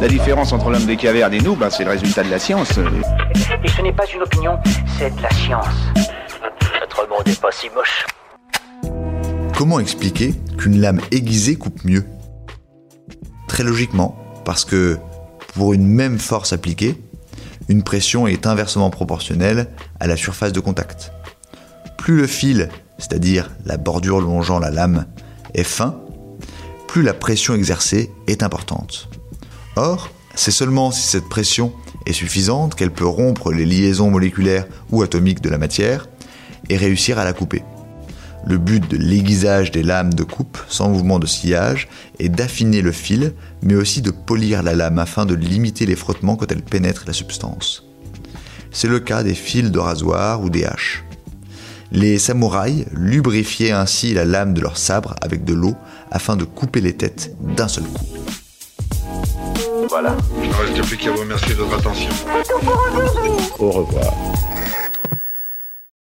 La différence entre l'homme des cavernes et nous, ben, c'est le résultat de la science. Et ce n'est pas une opinion, c'est de la science. Notre monde n'est pas si moche. Comment expliquer qu'une lame aiguisée coupe mieux? Très logiquement, parce que pour une même force appliquée, une pression est inversement proportionnelle à la surface de contact. Plus le fil, c'est-à-dire la bordure longeant la lame, est fin, plus la pression exercée est importante. Or, c'est seulement si cette pression est suffisante qu'elle peut rompre les liaisons moléculaires ou atomiques de la matière et réussir à la couper. Le but de l'aiguisage des lames de coupe sans mouvement de sillage est d'affiner le fil, mais aussi de polir la lame afin de limiter les frottements quand elle pénètre la substance. C'est le cas des fils de rasoir ou des haches. Les samouraïs lubrifiaient ainsi la lame de leur sabre avec de l'eau afin de couper les têtes d'un seul coup. Voilà. Il ne reste plus qu'à vous remercier de votre attention. Au revoir.